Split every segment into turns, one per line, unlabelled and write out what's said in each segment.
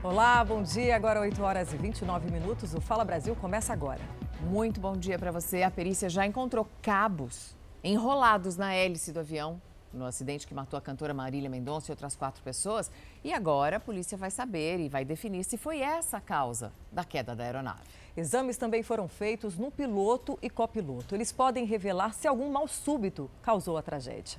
Olá, bom dia. Agora 8 horas e 29 minutos. O Fala Brasil começa agora.
Muito bom dia para você. A perícia já encontrou cabos enrolados na hélice do avião no acidente que matou a cantora Marília Mendonça e outras quatro pessoas. E agora a polícia vai saber e vai definir se foi essa a causa da queda da aeronave.
Exames também foram feitos no piloto e copiloto. Eles podem revelar se algum mal súbito causou a tragédia.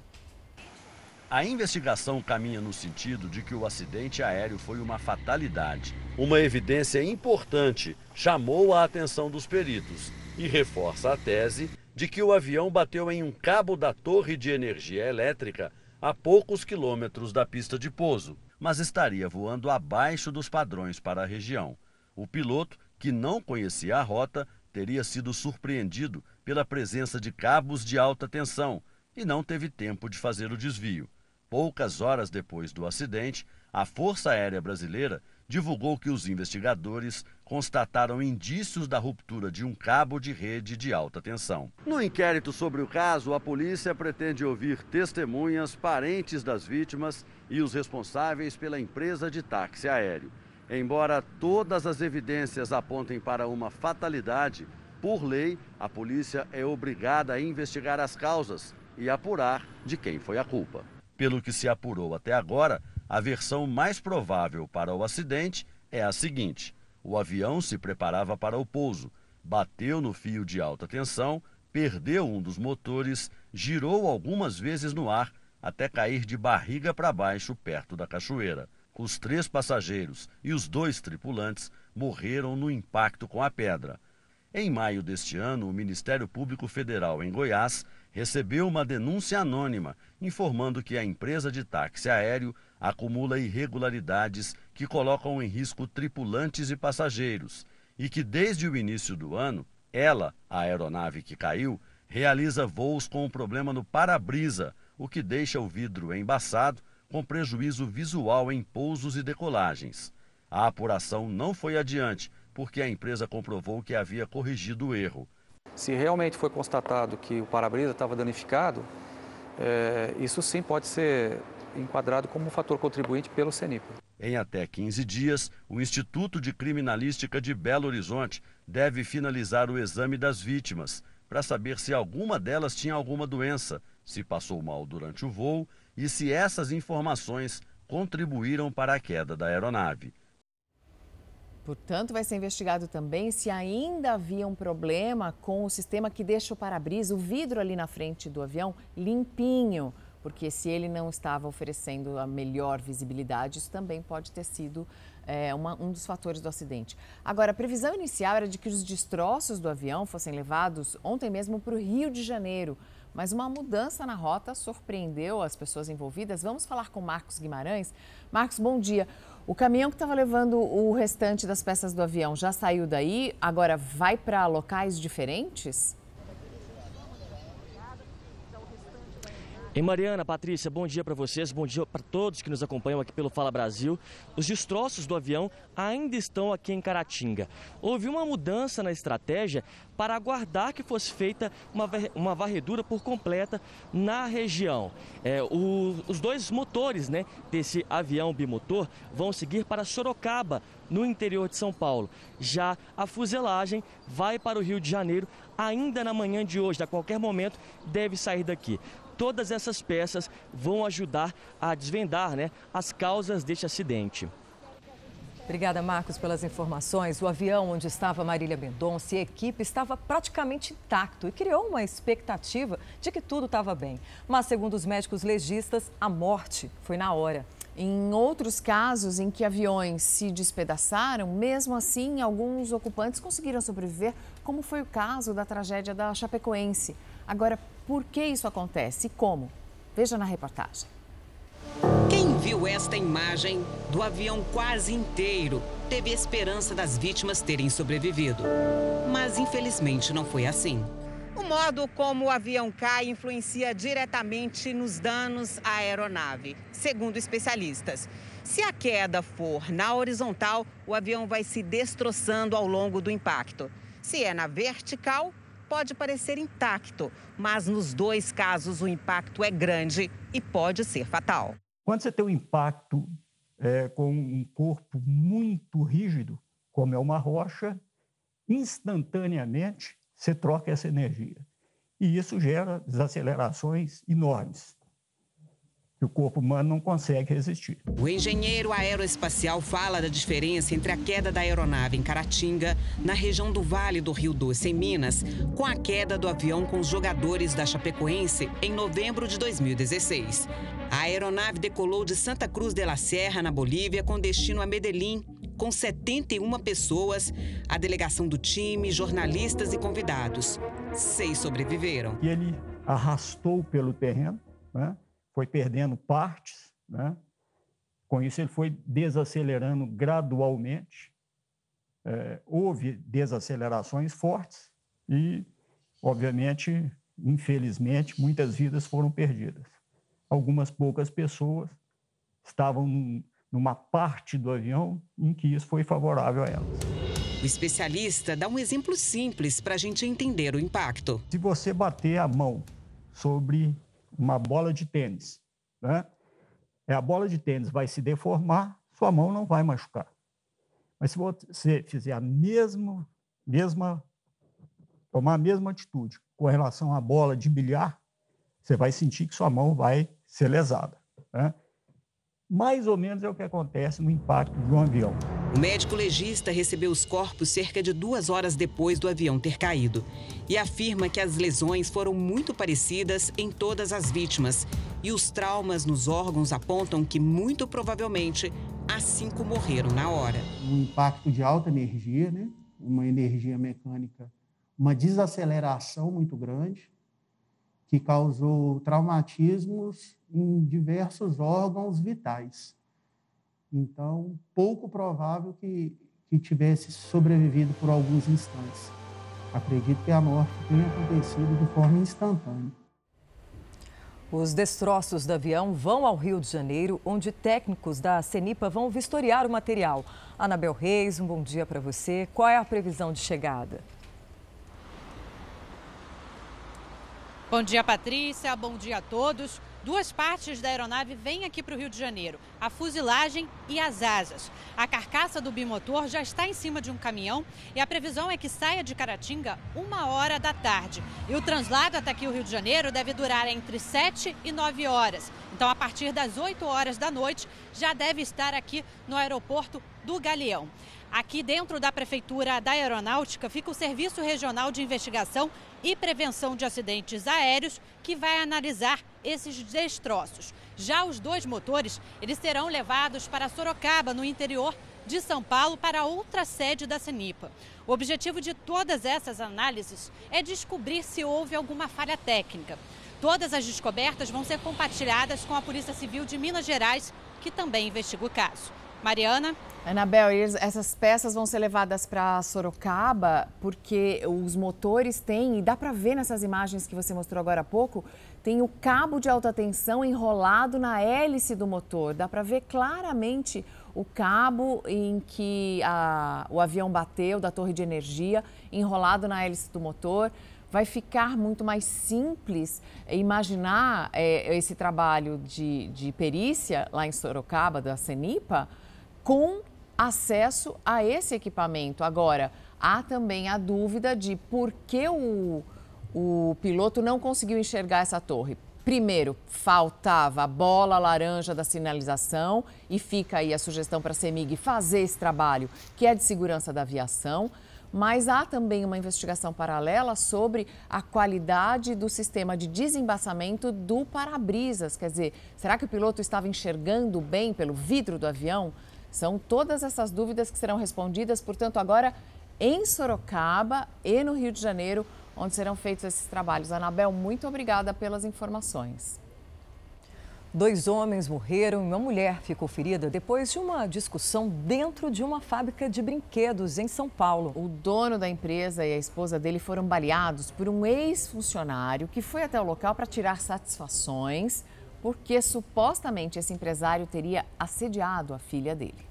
A investigação caminha no sentido de que o acidente aéreo foi uma fatalidade. Uma evidência importante chamou a atenção dos peritos e reforça a tese de que o avião bateu em um cabo da torre de energia elétrica a poucos quilômetros da pista de pouso, mas estaria voando abaixo dos padrões para a região. O piloto, que não conhecia a rota, teria sido surpreendido pela presença de cabos de alta tensão e não teve tempo de fazer o desvio. Poucas horas depois do acidente, a Força Aérea Brasileira divulgou que os investigadores constataram indícios da ruptura de um cabo de rede de alta tensão. No inquérito sobre o caso, a polícia pretende ouvir testemunhas, parentes das vítimas e os responsáveis pela empresa de táxi aéreo. Embora todas as evidências apontem para uma fatalidade, por lei, a polícia é obrigada a investigar as causas e apurar de quem foi a culpa. Pelo que se apurou até agora, a versão mais provável para o acidente é a seguinte: o avião se preparava para o pouso, bateu no fio de alta tensão, perdeu um dos motores, girou algumas vezes no ar até cair de barriga para baixo perto da cachoeira. Os três passageiros e os dois tripulantes morreram no impacto com a pedra. Em maio deste ano, o Ministério Público Federal em Goiás recebeu uma denúncia anônima informando que a empresa de táxi aéreo acumula irregularidades que colocam em risco tripulantes e passageiros e que desde o início do ano, ela, a aeronave que caiu, realiza voos com um problema no para-brisa, o que deixa o vidro embaçado com prejuízo visual em pousos e decolagens. A apuração não foi adiante, porque a empresa comprovou que havia corrigido o erro.
Se realmente foi constatado que o para-brisa estava danificado, é, isso sim pode ser enquadrado como um fator contribuinte pelo CENIPA.
Em até 15 dias, o Instituto de Criminalística de Belo Horizonte deve finalizar o exame das vítimas para saber se alguma delas tinha alguma doença, se passou mal durante o voo e se essas informações contribuíram para a queda da aeronave.
Portanto, vai ser investigado também se ainda havia um problema com o sistema que deixa o para-brisa, o vidro ali na frente do avião, limpinho. Porque se ele não estava oferecendo a melhor visibilidade, isso também pode ter sido é, uma, um dos fatores do acidente. Agora, a previsão inicial era de que os destroços do avião fossem levados ontem mesmo para o Rio de Janeiro. Mas uma mudança na rota surpreendeu as pessoas envolvidas. Vamos falar com Marcos Guimarães. Marcos, bom dia. O caminhão que estava levando o restante das peças do avião já saiu daí, agora vai para locais diferentes?
Em Mariana, Patrícia, bom dia para vocês, bom dia para todos que nos acompanham aqui pelo Fala Brasil. Os destroços do avião ainda estão aqui em Caratinga. Houve uma mudança na estratégia para aguardar que fosse feita uma, uma varredura por completa na região. É, o, os dois motores né, desse avião bimotor vão seguir para Sorocaba, no interior de São Paulo. Já a fuselagem vai para o Rio de Janeiro ainda na manhã de hoje, a qualquer momento deve sair daqui todas essas peças vão ajudar a desvendar né, as causas deste acidente.
Obrigada, Marcos, pelas informações. O avião onde estava Marília Mendonça e a equipe estava praticamente intacto e criou uma expectativa de que tudo estava bem. Mas, segundo os médicos legistas, a morte foi na hora.
Em outros casos em que aviões se despedaçaram, mesmo assim, alguns ocupantes conseguiram sobreviver, como foi o caso da tragédia da Chapecoense. Agora, por que isso acontece e como? Veja na reportagem.
Quem viu esta imagem do avião quase inteiro teve esperança das vítimas terem sobrevivido. Mas infelizmente não foi assim. O modo como o avião cai influencia diretamente nos danos à aeronave, segundo especialistas. Se a queda for na horizontal, o avião vai se destroçando ao longo do impacto. Se é na vertical, pode parecer intacto, mas nos dois casos o impacto é grande e pode ser fatal.
Quando você tem um impacto é, com um corpo muito rígido, como é uma rocha, instantaneamente você troca essa energia. E isso gera desacelerações enormes que o corpo humano não consegue resistir.
O engenheiro aeroespacial fala da diferença entre a queda da aeronave em Caratinga, na região do Vale do Rio Doce, em Minas, com a queda do avião com os jogadores da Chapecoense em novembro de 2016. A aeronave decolou de Santa Cruz de la Serra, na Bolívia, com destino a Medellín, com 71 pessoas, a delegação do time, jornalistas e convidados. Seis sobreviveram.
E ele arrastou pelo terreno, né? Foi perdendo partes, né? com isso ele foi desacelerando gradualmente. É, houve desacelerações fortes e, obviamente, infelizmente, muitas vidas foram perdidas. Algumas poucas pessoas estavam num, numa parte do avião em que isso foi favorável a elas.
O especialista dá um exemplo simples para a gente entender o impacto.
Se você bater a mão sobre uma bola de tênis, né? É, a bola de tênis vai se deformar, sua mão não vai machucar. Mas se você fizer a mesma, mesma tomar a mesma atitude com relação à bola de bilhar, você vai sentir que sua mão vai ser lesada. Né? Mais ou menos é o que acontece no impacto de um avião.
O médico legista recebeu os corpos cerca de duas horas depois do avião ter caído e afirma que as lesões foram muito parecidas em todas as vítimas e os traumas nos órgãos apontam que, muito provavelmente, as cinco morreram na hora.
Um impacto de alta energia, né? uma energia mecânica, uma desaceleração muito grande, que causou traumatismos em diversos órgãos vitais. Então, pouco provável que, que tivesse sobrevivido por alguns instantes. Acredito que a morte tenha acontecido de forma instantânea.
Os destroços do avião vão ao Rio de Janeiro, onde técnicos da CENIPA vão vistoriar o material. Anabel Reis, um bom dia para você. Qual é a previsão de chegada?
Bom dia, Patrícia. Bom dia a todos. Duas partes da aeronave vêm aqui para o Rio de Janeiro: a fusilagem e as asas. A carcaça do bimotor já está em cima de um caminhão e a previsão é que saia de Caratinga uma hora da tarde. E o translado até aqui o Rio de Janeiro deve durar entre 7 e 9 horas. Então, a partir das 8 horas da noite, já deve estar aqui no aeroporto do Galeão. Aqui dentro da Prefeitura da Aeronáutica fica o Serviço Regional de Investigação e Prevenção de Acidentes Aéreos, que vai analisar esses destroços. Já os dois motores, eles serão levados para Sorocaba, no interior de São Paulo, para outra sede da CENIPA. O objetivo de todas essas análises é descobrir se houve alguma falha técnica. Todas as descobertas vão ser compartilhadas com a Polícia Civil de Minas Gerais, que também investiga o caso. Mariana?
Anabel, essas peças vão ser levadas para Sorocaba porque os motores têm, e dá para ver nessas imagens que você mostrou agora há pouco, tem o cabo de alta tensão enrolado na hélice do motor. Dá para ver claramente o cabo em que a, o avião bateu da torre de energia, enrolado na hélice do motor. Vai ficar muito mais simples imaginar é, esse trabalho de, de perícia lá em Sorocaba, da CENIPA, com acesso a esse equipamento. Agora, há também a dúvida de por que o, o piloto não conseguiu enxergar essa torre. Primeiro, faltava a bola laranja da sinalização e fica aí a sugestão para a CEMIG fazer esse trabalho, que é de segurança da aviação. Mas há também uma investigação paralela sobre a qualidade do sistema de desembaçamento do para-brisas. Quer dizer, será que o piloto estava enxergando bem pelo vidro do avião? São todas essas dúvidas que serão respondidas, portanto, agora em Sorocaba e no Rio de Janeiro, onde serão feitos esses trabalhos. Anabel, muito obrigada pelas informações.
Dois homens morreram e uma mulher ficou ferida depois de uma discussão dentro de uma fábrica de brinquedos em São Paulo.
O dono da empresa e a esposa dele foram baleados por um ex-funcionário que foi até o local para tirar satisfações porque supostamente esse empresário teria assediado a filha dele.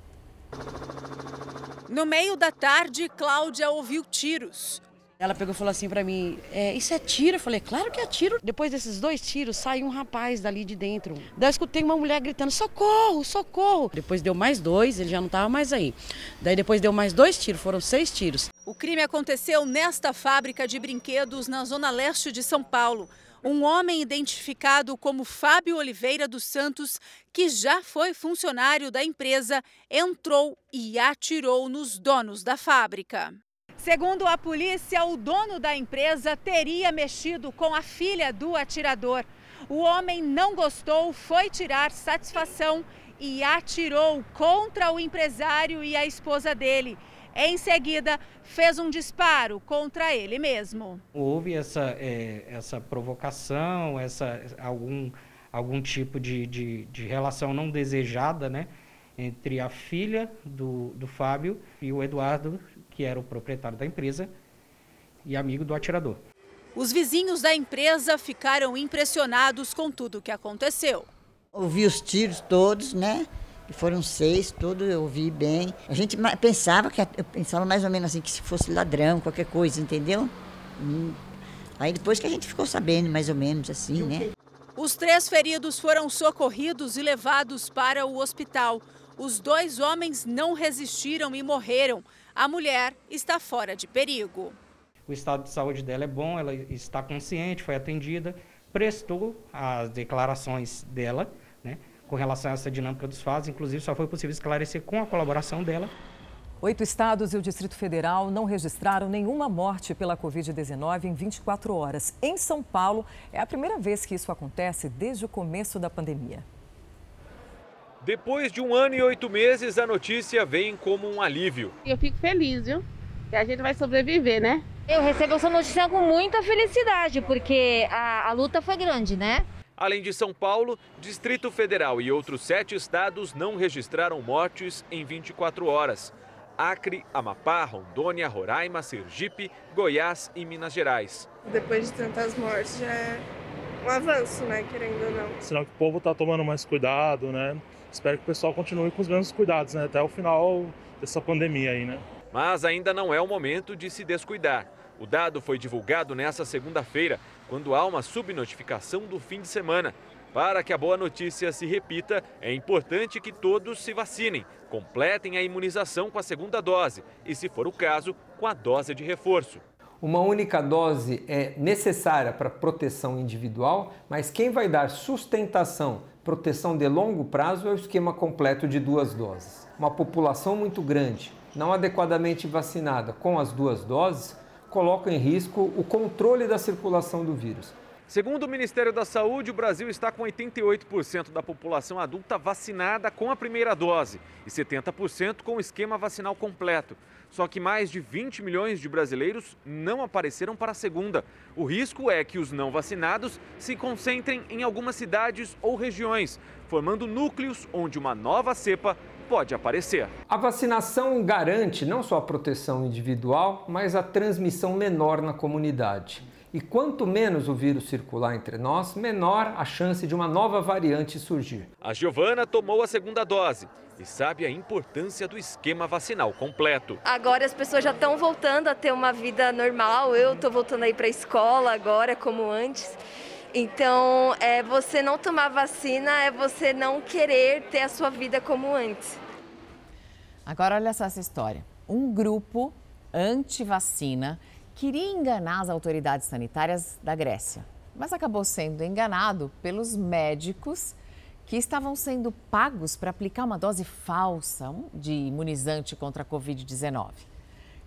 No meio da tarde, Cláudia ouviu tiros.
Ela pegou e falou assim para mim: é, Isso é tiro? Eu falei: Claro que é tiro. Depois desses dois tiros, saiu um rapaz dali de dentro. Daí eu escutei uma mulher gritando: Socorro, socorro. Depois deu mais dois, ele já não estava mais aí. Daí depois deu mais dois tiros, foram seis tiros.
O crime aconteceu nesta fábrica de brinquedos na zona leste de São Paulo. Um homem identificado como Fábio Oliveira dos Santos, que já foi funcionário da empresa, entrou e atirou nos donos da fábrica. Segundo a polícia, o dono da empresa teria mexido com a filha do atirador. O homem não gostou, foi tirar satisfação e atirou contra o empresário e a esposa dele. Em seguida, fez um disparo contra ele mesmo.
Houve essa, é, essa provocação, essa, algum, algum tipo de, de, de relação não desejada né, entre a filha do, do Fábio e o Eduardo que era o proprietário da empresa e amigo do atirador.
Os vizinhos da empresa ficaram impressionados com tudo o que aconteceu.
Ouvi os tiros todos, né? E foram seis, todos eu ouvi bem. A gente pensava que eu pensava mais ou menos assim que se fosse ladrão, qualquer coisa, entendeu? Hum. Aí depois que a gente ficou sabendo mais ou menos assim, né?
Os três feridos foram socorridos e levados para o hospital. Os dois homens não resistiram e morreram. A mulher está fora de perigo.
O estado de saúde dela é bom, ela está consciente, foi atendida, prestou as declarações dela, com relação a essa dinâmica dos fatos. Inclusive, só foi possível esclarecer com a colaboração dela.
Oito estados e o Distrito Federal não registraram nenhuma morte pela Covid-19 em 24 horas. Em São Paulo, é a primeira vez que isso acontece desde o começo da pandemia.
Depois de um ano e oito meses, a notícia vem como um alívio.
Eu fico feliz, viu? Que a gente vai sobreviver, né?
Eu recebo essa notícia com muita felicidade, porque a, a luta foi grande, né?
Além de São Paulo, Distrito Federal e outros sete estados não registraram mortes em 24 horas. Acre, Amapá, Rondônia, Roraima, Sergipe, Goiás e Minas Gerais.
Depois de tantas mortes já é um avanço, né, querendo ou não.
Sinal que o povo está tomando mais cuidado, né? espero que o pessoal continue com os mesmos cuidados, né? Até o final dessa pandemia aí, né?
Mas ainda não é o momento de se descuidar. O dado foi divulgado nesta segunda-feira, quando há uma subnotificação do fim de semana. Para que a boa notícia se repita, é importante que todos se vacinem, completem a imunização com a segunda dose e, se for o caso, com a dose de reforço.
Uma única dose é necessária para proteção individual, mas quem vai dar sustentação proteção de longo prazo é o esquema completo de duas doses. Uma população muito grande, não adequadamente vacinada com as duas doses, coloca em risco o controle da circulação do vírus.
Segundo o Ministério da Saúde, o Brasil está com 88% da população adulta vacinada com a primeira dose e 70% com o esquema vacinal completo. Só que mais de 20 milhões de brasileiros não apareceram para a segunda. O risco é que os não vacinados se concentrem em algumas cidades ou regiões, formando núcleos onde uma nova cepa pode aparecer.
A vacinação garante não só a proteção individual, mas a transmissão menor na comunidade. E quanto menos o vírus circular entre nós, menor a chance de uma nova variante surgir.
A Giovana tomou a segunda dose e sabe a importância do esquema vacinal completo.
Agora as pessoas já estão voltando a ter uma vida normal. Eu estou voltando aí para a escola agora, como antes. Então, é, você não tomar vacina é você não querer ter a sua vida como antes.
Agora, olha só essa história. Um grupo anti-vacina queria enganar as autoridades sanitárias da Grécia, mas acabou sendo enganado pelos médicos que estavam sendo pagos para aplicar uma dose falsa de imunizante contra a Covid-19.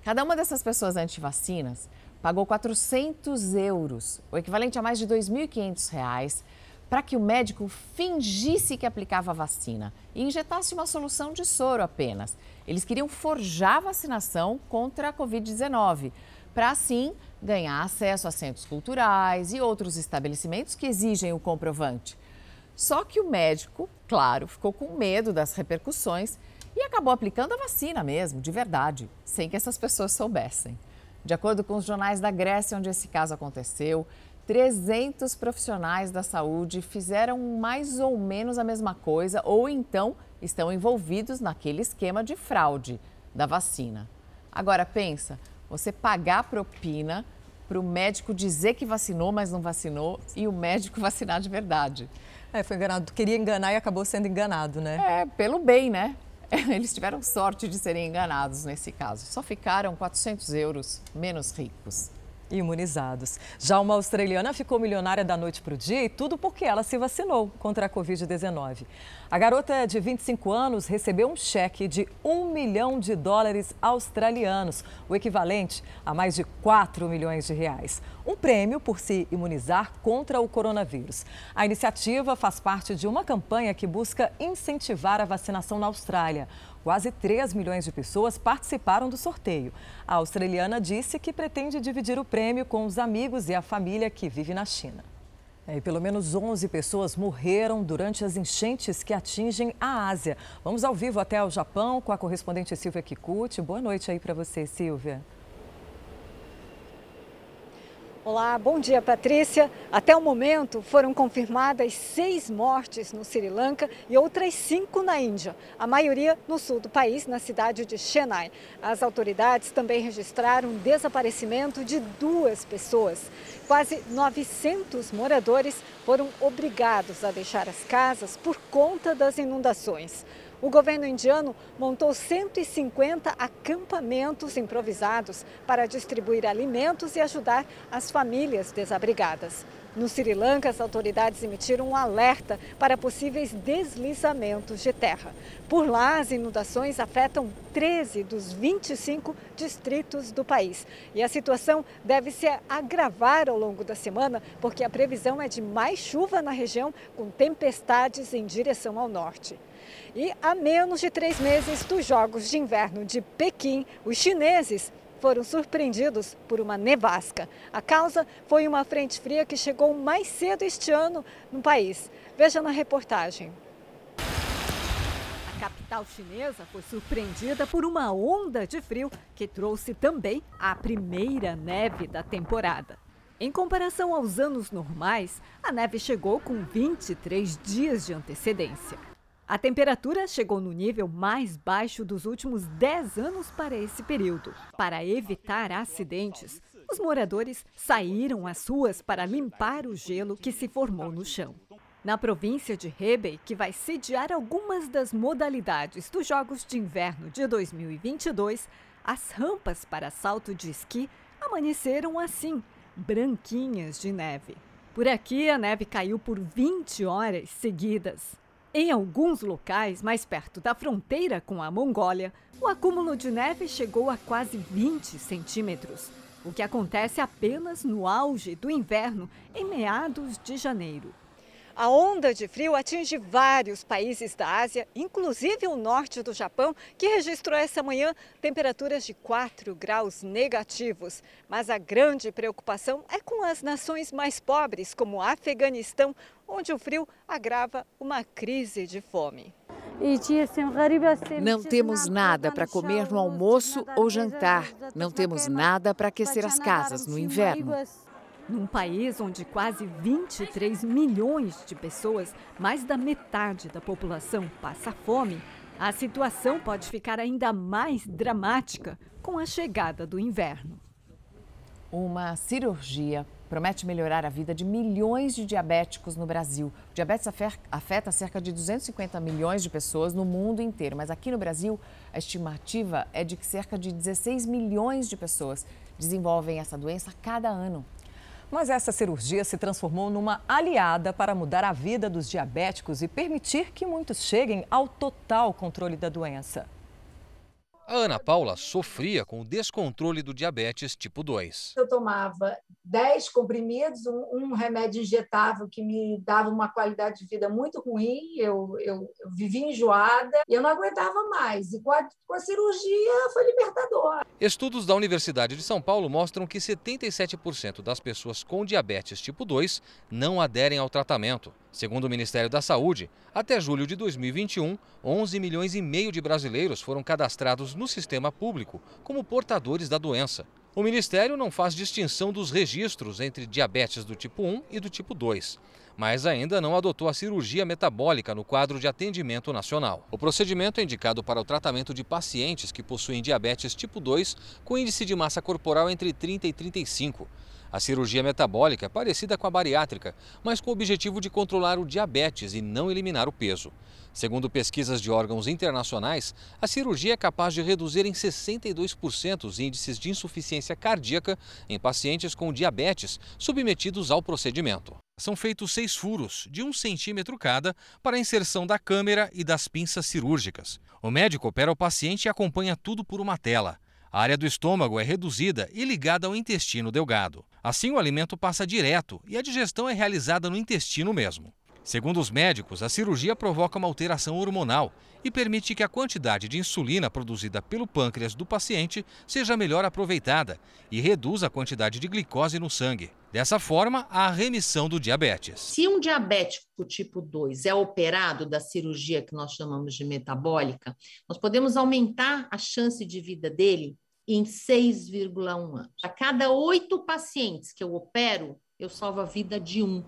Cada uma dessas pessoas anti-vacinas pagou 400 euros, o equivalente a mais de R$ 2.500, para que o médico fingisse que aplicava a vacina e injetasse uma solução de soro apenas. Eles queriam forjar a vacinação contra a Covid-19 para assim ganhar acesso a centros culturais e outros estabelecimentos que exigem o comprovante. Só que o médico, claro, ficou com medo das repercussões e acabou aplicando a vacina mesmo, de verdade, sem que essas pessoas soubessem. De acordo com os jornais da Grécia, onde esse caso aconteceu, 300 profissionais da saúde fizeram mais ou menos a mesma coisa ou então estão envolvidos naquele esquema de fraude da vacina. Agora pensa, você pagar propina para o médico dizer que vacinou, mas não vacinou, e o médico vacinar de verdade.
É, foi enganado, queria enganar e acabou sendo enganado, né?
É, pelo bem, né? Eles tiveram sorte de serem enganados nesse caso. Só ficaram 400 euros menos ricos
imunizados. Já uma australiana ficou milionária da noite para o dia e tudo porque ela se vacinou contra a Covid-19. A garota de 25 anos recebeu um cheque de um milhão de dólares australianos, o equivalente a mais de 4 milhões de reais. Um prêmio por se imunizar contra o coronavírus. A iniciativa faz parte de uma campanha que busca incentivar a vacinação na Austrália. Quase 3 milhões de pessoas participaram do sorteio. A australiana disse que pretende dividir o prêmio com os amigos e a família que vive na China. É, e pelo menos 11 pessoas morreram durante as enchentes que atingem a Ásia. Vamos ao vivo até o Japão com a correspondente Silvia Kikuchi. Boa noite aí para você, Silvia.
Olá, bom dia, Patrícia. Até o momento foram confirmadas seis mortes no Sri Lanka e outras cinco na Índia, a maioria no sul do país, na cidade de Chennai. As autoridades também registraram o desaparecimento de duas pessoas. Quase 900 moradores foram obrigados a deixar as casas por conta das inundações. O governo indiano montou 150 acampamentos improvisados para distribuir alimentos e ajudar as famílias desabrigadas. No Sri Lanka, as autoridades emitiram um alerta para possíveis deslizamentos de terra. Por lá, as inundações afetam 13 dos 25 distritos do país. E a situação deve se agravar ao longo da semana, porque a previsão é de mais chuva na região, com tempestades em direção ao norte. E a menos de três meses dos Jogos de Inverno de Pequim, os chineses foram surpreendidos por uma nevasca. A causa foi uma frente fria que chegou mais cedo este ano no país. Veja na reportagem. A capital chinesa foi surpreendida por uma onda de frio que trouxe também a primeira neve da temporada. Em comparação aos anos normais, a neve chegou com 23 dias de antecedência. A temperatura chegou no nível mais baixo dos últimos 10 anos para esse período. Para evitar acidentes, os moradores saíram às ruas para limpar o gelo que se formou no chão. Na província de Hebei, que vai sediar algumas das modalidades dos Jogos de Inverno de 2022, as rampas para salto de esqui amanheceram assim, branquinhas de neve. Por aqui, a neve caiu por 20 horas seguidas. Em alguns locais, mais perto da fronteira com a Mongólia, o acúmulo de neve chegou a quase 20 centímetros, o que acontece apenas no auge do inverno, em meados de janeiro. A onda de frio atinge vários países da Ásia, inclusive o norte do Japão, que registrou essa manhã temperaturas de 4 graus negativos. Mas a grande preocupação é com as nações mais pobres, como o Afeganistão, onde o frio agrava uma crise de fome.
Não temos nada para comer no almoço ou jantar. Não temos nada para aquecer as casas no inverno.
Num país onde quase 23 milhões de pessoas, mais da metade da população, passa fome, a situação pode ficar ainda mais dramática com a chegada do inverno.
Uma cirurgia promete melhorar a vida de milhões de diabéticos no Brasil. O diabetes afeta cerca de 250 milhões de pessoas no mundo inteiro, mas aqui no Brasil a estimativa é de que cerca de 16 milhões de pessoas desenvolvem essa doença cada ano.
Mas essa cirurgia se transformou numa aliada para mudar a vida dos diabéticos e permitir que muitos cheguem ao total controle da doença.
A Ana Paula sofria com o descontrole do diabetes tipo 2.
Eu tomava 10 comprimidos, um, um, remédio injetável que me dava uma qualidade de vida muito ruim, eu, eu, eu vivia enjoada e eu não aguentava mais. E com a, com a cirurgia foi libertador.
Estudos da Universidade de São Paulo mostram que 77% das pessoas com diabetes tipo 2 não aderem ao tratamento. Segundo o Ministério da Saúde, até julho de 2021, 11 milhões e meio de brasileiros foram cadastrados no sistema público como portadores da doença. O Ministério não faz distinção dos registros entre diabetes do tipo 1 e do tipo 2. mas ainda não adotou a cirurgia metabólica no quadro de atendimento nacional. O procedimento é indicado para o tratamento de pacientes que possuem diabetes tipo 2 com índice de massa corporal entre 30 e 35. A cirurgia metabólica é parecida com a bariátrica, mas com o objetivo de controlar o diabetes e não eliminar o peso. Segundo pesquisas de órgãos internacionais, a cirurgia é capaz de reduzir em 62% os índices de insuficiência cardíaca em pacientes com diabetes submetidos ao procedimento. São feitos seis furos, de um centímetro cada, para a inserção da câmera e das pinças cirúrgicas. O médico opera o paciente e acompanha tudo por uma tela. A área do estômago é reduzida e ligada ao intestino delgado. Assim, o alimento passa direto e a digestão é realizada no intestino mesmo. Segundo os médicos, a cirurgia provoca uma alteração hormonal e permite que a quantidade de insulina produzida pelo pâncreas do paciente seja melhor aproveitada e reduz a quantidade de glicose no sangue. Dessa forma, há a remissão do diabetes.
Se um diabético tipo 2 é operado da cirurgia que nós chamamos de metabólica, nós podemos aumentar a chance de vida dele em 6,1 anos. A cada oito pacientes que eu opero, eu salvo a vida de um.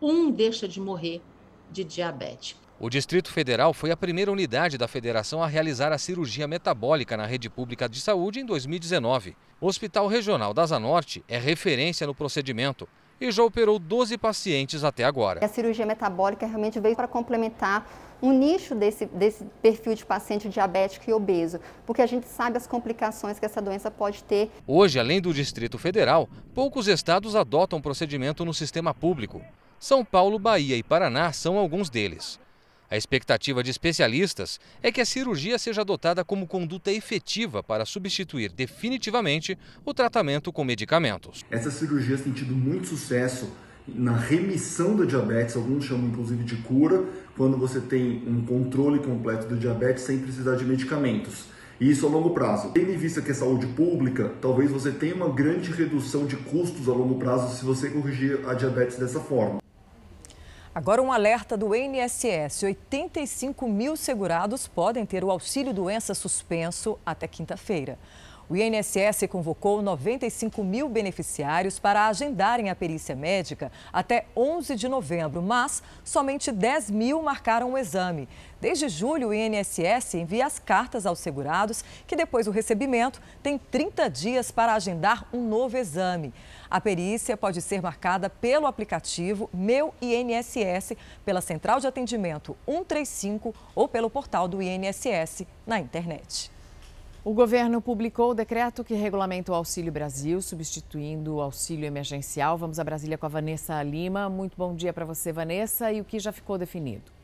Um deixa de morrer de diabetes.
O Distrito Federal foi a primeira unidade da federação a realizar a cirurgia metabólica na rede pública de saúde em 2019. O Hospital Regional da Zanorte é referência no procedimento e já operou 12 pacientes até agora.
A cirurgia metabólica realmente veio para complementar um nicho desse, desse perfil de paciente diabético e obeso, porque a gente sabe as complicações que essa doença pode ter.
Hoje, além do Distrito Federal, poucos estados adotam o procedimento no sistema público. São Paulo, Bahia e Paraná são alguns deles. A expectativa de especialistas é que a cirurgia seja adotada como conduta efetiva para substituir definitivamente o tratamento com medicamentos.
Essa cirurgia tem tido muito sucesso na remissão da diabetes, alguns chamam inclusive de cura, quando você tem um controle completo do diabetes sem precisar de medicamentos. E isso a longo prazo. Tendo em vista que é saúde pública, talvez você tenha uma grande redução de custos a longo prazo se você corrigir a diabetes dessa forma.
Agora, um alerta do INSS: 85 mil segurados podem ter o auxílio doença suspenso até quinta-feira. O INSS convocou 95 mil beneficiários para agendarem a perícia médica até 11 de novembro, mas somente 10 mil marcaram o exame. Desde julho, o INSS envia as cartas aos segurados, que depois do recebimento têm 30 dias para agendar um novo exame. A perícia pode ser marcada pelo aplicativo Meu INSS, pela central de atendimento 135 ou pelo portal do INSS na internet.
O governo publicou o decreto que regulamenta o Auxílio Brasil, substituindo o auxílio emergencial. Vamos a Brasília com a Vanessa Lima. Muito bom dia para você, Vanessa. E o que já ficou definido?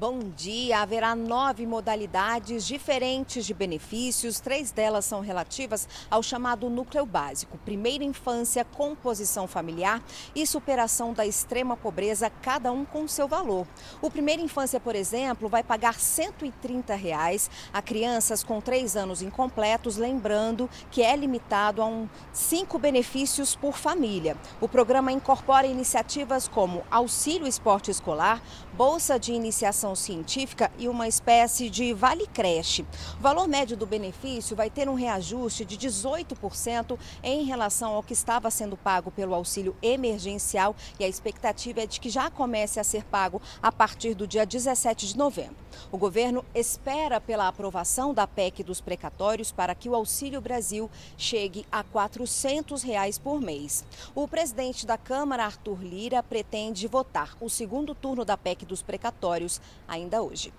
Bom dia. Haverá nove modalidades diferentes de benefícios. Três delas são relativas ao chamado núcleo básico: primeira infância, composição familiar e superação da extrema pobreza, cada um com seu valor. O primeira infância, por exemplo, vai pagar 130 reais a crianças com três anos incompletos, lembrando que é limitado a um, cinco benefícios por família. O programa incorpora iniciativas como auxílio esporte escolar, bolsa de iniciação científica e uma espécie de vale creche. O valor médio do benefício vai ter um reajuste de 18% em relação ao que estava sendo pago pelo auxílio emergencial e a expectativa é de que já comece a ser pago a partir do dia 17 de novembro. O governo espera pela aprovação da PEC dos precatórios para que o Auxílio Brasil chegue a 400 reais por mês. O presidente da Câmara, Arthur Lira, pretende votar o segundo turno da PEC dos precatórios ainda hoje.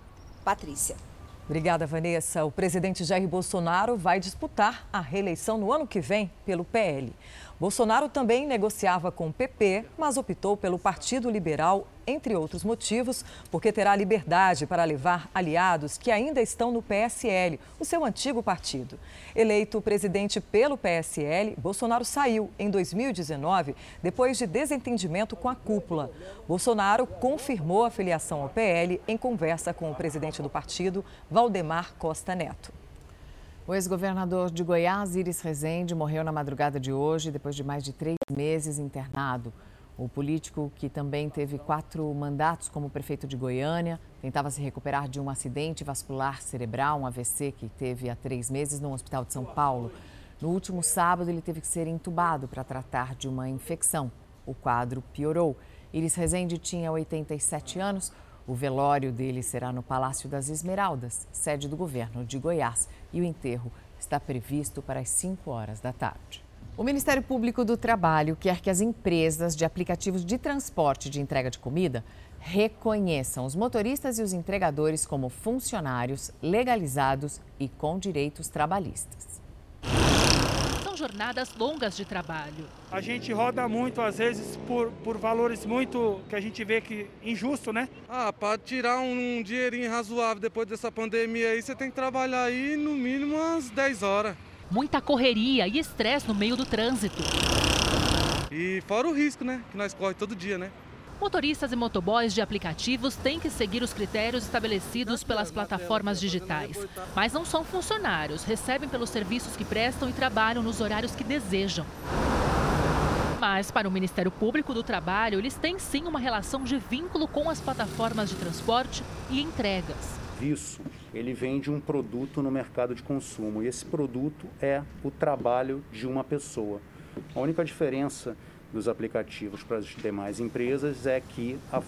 Patrícia.
Obrigada, Vanessa. O presidente Jair Bolsonaro vai disputar a reeleição no ano que vem pelo PL. Bolsonaro também negociava com o PP, mas optou pelo Partido Liberal, entre outros motivos, porque terá liberdade para levar aliados que ainda estão no PSL, o seu antigo partido. Eleito presidente pelo PSL, Bolsonaro saiu em 2019 depois de desentendimento com a cúpula. Bolsonaro confirmou a filiação ao PL em conversa com o presidente do partido, Valdemar Costa Neto.
O ex-governador de Goiás, Iris Rezende, morreu na madrugada de hoje, depois de mais de três meses internado. O político, que também teve quatro mandatos como prefeito de Goiânia, tentava se recuperar de um acidente vascular cerebral, um AVC, que teve há três meses no Hospital de São Paulo. No último sábado, ele teve que ser entubado para tratar de uma infecção. O quadro piorou. Iris Rezende tinha 87 anos. O velório dele será no Palácio das Esmeraldas, sede do governo de Goiás, e o enterro está previsto para as 5 horas da tarde. O Ministério Público do Trabalho quer que as empresas de aplicativos de transporte de entrega de comida reconheçam os motoristas e os entregadores como funcionários legalizados e com direitos trabalhistas.
Jornadas longas de trabalho.
A gente roda muito, às vezes, por, por valores muito que a gente vê que injusto, né?
Ah, para tirar um, um dinheirinho razoável depois dessa pandemia aí, você tem que trabalhar aí no mínimo umas 10 horas.
Muita correria e estresse no meio do trânsito.
E fora o risco, né? Que nós corre todo dia, né?
Motoristas e motoboys de aplicativos têm que seguir os critérios estabelecidos pelas plataformas digitais. Mas não são funcionários, recebem pelos serviços que prestam e trabalham nos horários que desejam. Mas, para o Ministério Público do Trabalho, eles têm sim uma relação de vínculo com as plataformas de transporte e entregas.
Isso, ele vende um produto no mercado de consumo e esse produto é o trabalho de uma pessoa. A única diferença dos aplicativos para as demais empresas é que a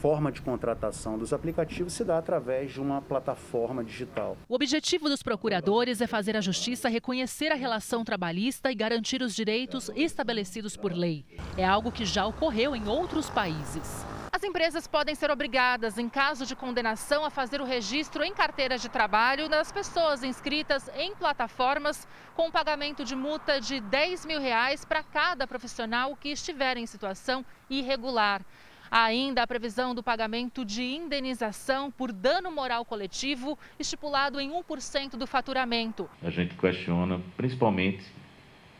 forma de contratação dos aplicativos se dá através de uma plataforma digital.
O objetivo dos procuradores é fazer a justiça reconhecer a relação trabalhista e garantir os direitos estabelecidos por lei. É algo que já ocorreu em outros países. As empresas podem ser obrigadas, em caso de condenação, a fazer o registro em carteiras de trabalho das pessoas inscritas em plataformas, com pagamento de multa de 10 mil reais para cada profissional que estiver em situação irregular. Há ainda a previsão do pagamento de indenização por dano moral coletivo, estipulado em 1% do faturamento.
A gente questiona principalmente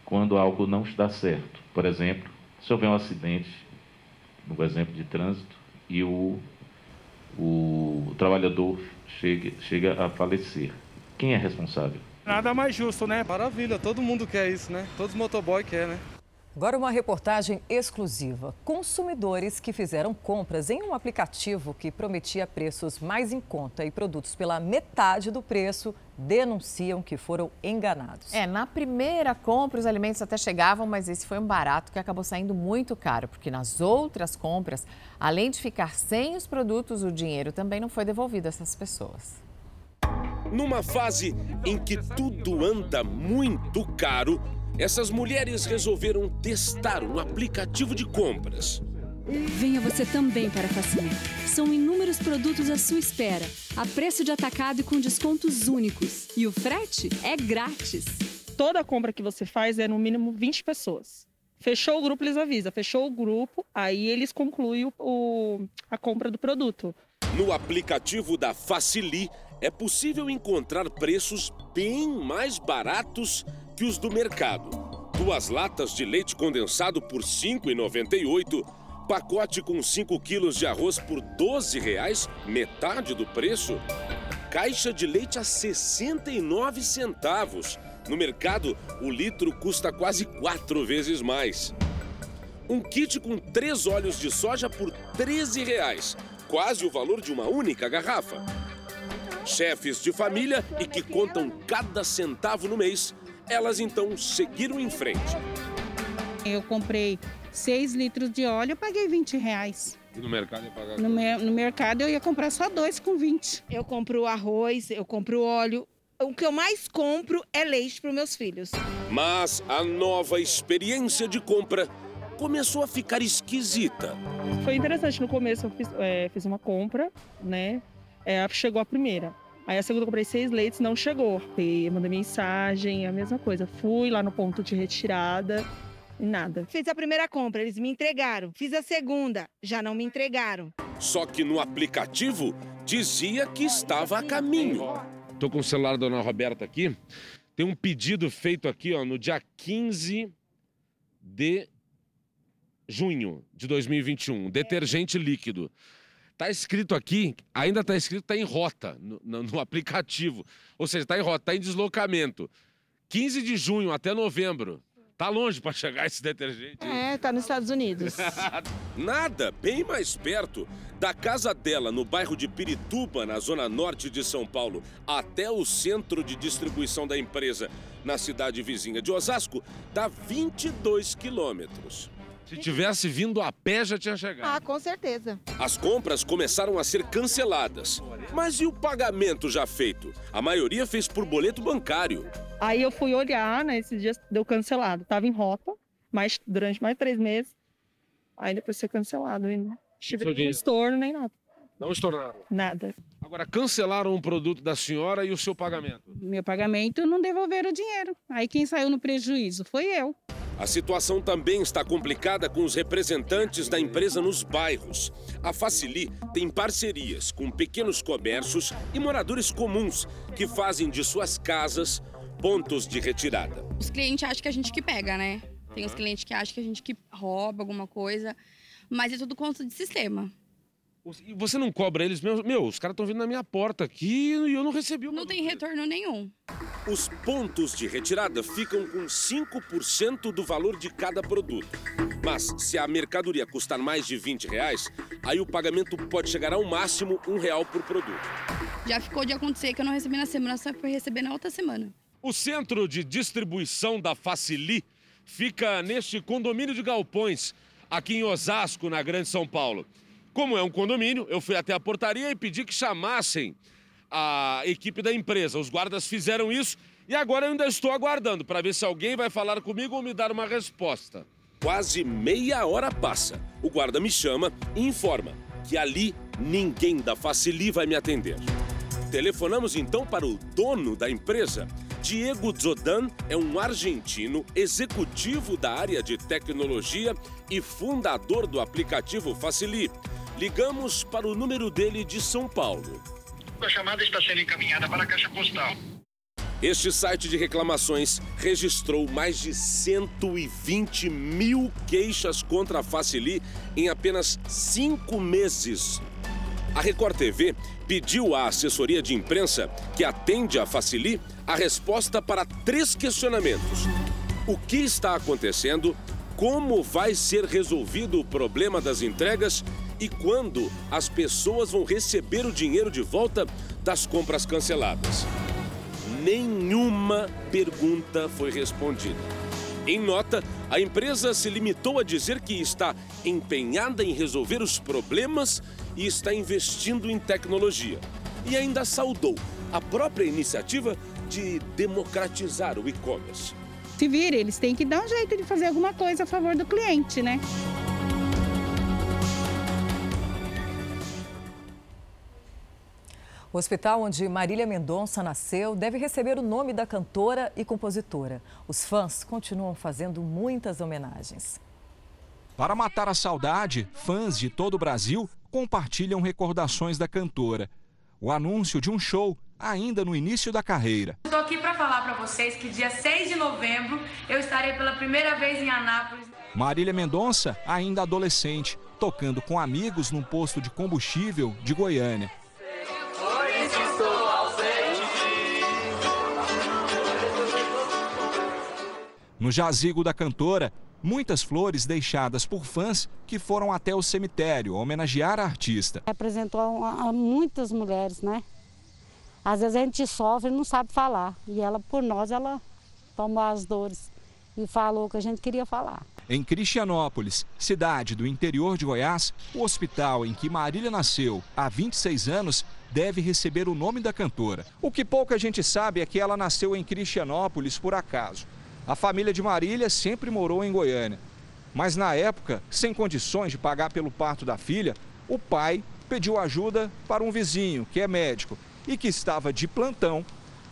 quando algo não está certo. Por exemplo, se houver um acidente no exemplo de trânsito, e o, o trabalhador chega, chega a falecer. Quem é responsável?
Nada mais justo, né?
Maravilha, todo mundo quer isso, né? Todos os motoboy quer, né?
Agora uma reportagem exclusiva. Consumidores que fizeram compras em um aplicativo que prometia preços mais em conta e produtos pela metade do preço denunciam que foram enganados.
É, na primeira compra os alimentos até chegavam, mas esse foi um barato que acabou saindo muito caro, porque nas outras compras, além de ficar sem os produtos, o dinheiro também não foi devolvido a essas pessoas.
Numa fase em que tudo anda muito caro, essas mulheres resolveram testar um aplicativo de compras.
Venha você também para a Facilite. São inúmeros produtos à sua espera, a preço de atacado e com descontos únicos. E o frete é grátis.
Toda compra que você faz é no mínimo 20 pessoas. Fechou o grupo, eles avisam. Fechou o grupo, aí eles concluem o, o, a compra do produto.
No aplicativo da Facili, é possível encontrar preços bem mais baratos que os do mercado. Duas latas de leite condensado por R$ 5,98, pacote com 5 quilos de arroz por R$ 12,00, metade do preço. Caixa de leite a 69 centavos. No mercado, o litro custa quase quatro vezes mais. Um kit com três óleos de soja por R$ 13,00, quase o valor de uma única garrafa. Chefes de família e que contam cada centavo no mês elas então seguiram em frente.
Eu comprei 6 litros de óleo, eu paguei 20 reais.
E no mercado ia pagar?
No, me, no mercado eu ia comprar só dois com 20. Eu compro arroz, eu compro óleo. O que eu mais compro é leite para os meus filhos.
Mas a nova experiência de compra começou a ficar esquisita.
Foi interessante, no começo eu fiz, é, fiz uma compra, né? É, chegou a primeira. Aí a segunda eu comprei seis leites, não chegou. Eu mandei mensagem, a mesma coisa. Fui lá no ponto de retirada e nada.
Fiz a primeira compra, eles me entregaram. Fiz a segunda, já não me entregaram.
Só que no aplicativo dizia que estava a caminho. Tô com o celular da dona Roberta aqui. Tem um pedido feito aqui, ó, no dia 15 de junho de 2021, detergente líquido. Tá escrito aqui, ainda tá escrito, tá em rota no, no, aplicativo. Ou seja, tá em rota, tá em deslocamento. 15 de junho até novembro. Tá longe para chegar esse detergente.
É, tá nos Estados Unidos.
Nada, bem mais perto. Da casa dela, no bairro de Pirituba, na zona norte de São Paulo, até o centro de distribuição da empresa, na cidade vizinha de Osasco, dá 22 quilômetros.
Se tivesse vindo a pé, já tinha chegado.
Ah, com certeza.
As compras começaram a ser canceladas. Mas e o pagamento já feito? A maioria fez por boleto bancário.
Aí eu fui olhar, né? Esses dias deu cancelado. Tava em rota, mas durante mais três meses. Aí depois foi cancelado ainda. Tive
Seu
nem estorno, nem nada.
Não estouraram.
Nada.
Agora, cancelaram um produto da senhora e o seu pagamento.
Meu pagamento não devolveram o dinheiro. Aí quem saiu no prejuízo foi eu.
A situação também está complicada com os representantes da empresa nos bairros. A Facili tem parcerias com pequenos comércios e moradores comuns que fazem de suas casas pontos de retirada.
Os clientes acham que a gente que pega, né? Tem os clientes que acham que a gente que rouba alguma coisa, mas é tudo conta de sistema.
E você não cobra eles mesmo? Meu, os caras estão vindo na minha porta aqui e eu não recebi o
Não tem retorno nenhum.
Os pontos de retirada ficam com 5% do valor de cada produto. Mas se a mercadoria custar mais de 20 reais, aí o pagamento pode chegar ao máximo um real por produto.
Já ficou de acontecer que eu não recebi na semana, só fui receber na outra semana.
O centro de distribuição da Facili fica neste condomínio de galpões, aqui em Osasco, na Grande São Paulo. Como é um condomínio, eu fui até a portaria e pedi que chamassem a equipe da empresa. Os guardas fizeram isso e agora eu ainda estou aguardando para ver se alguém vai falar comigo ou me dar uma resposta.
Quase meia hora passa. O guarda me chama e informa que ali ninguém da Facili vai me atender. Telefonamos então para o dono da empresa. Diego Zodan é um argentino executivo da área de tecnologia e fundador do aplicativo Facili. Ligamos para o número dele de São Paulo.
A chamada está sendo encaminhada para a caixa postal.
Este site de reclamações registrou mais de 120 mil queixas contra a Facili em apenas cinco meses. A Record TV pediu à assessoria de imprensa que atende a Facili a resposta para três questionamentos: o que está acontecendo, como vai ser resolvido o problema das entregas e quando as pessoas vão receber o dinheiro de volta das compras canceladas. Nenhuma pergunta foi respondida. Em nota, a empresa se limitou a dizer que está empenhada em resolver os problemas e está investindo em tecnologia. E ainda saudou a própria iniciativa de democratizar o e-commerce.
Se vira, eles têm que dar um jeito de fazer alguma coisa a favor do cliente, né?
O hospital onde Marília Mendonça nasceu deve receber o nome da cantora e compositora. Os fãs continuam fazendo muitas homenagens.
Para matar a saudade, fãs de todo o Brasil compartilham recordações da cantora. O anúncio de um show ainda no início da carreira.
Estou aqui para falar para vocês que dia 6 de novembro eu estarei pela primeira vez em Anápolis.
Marília Mendonça, ainda adolescente, tocando com amigos num posto de combustível de Goiânia. No jazigo da cantora, muitas flores deixadas por fãs que foram até o cemitério homenagear a artista.
Representou a, a muitas mulheres, né? Às vezes a gente sofre e não sabe falar. E ela, por nós, ela tomou as dores e falou o que a gente queria falar.
Em Cristianópolis, cidade do interior de Goiás, o hospital em que Marília nasceu há 26 anos deve receber o nome da cantora. O que pouca gente sabe é que ela nasceu em Cristianópolis por acaso. A família de Marília sempre morou em Goiânia. Mas na época, sem condições de pagar pelo parto da filha, o pai pediu ajuda para um vizinho que é médico e que estava de plantão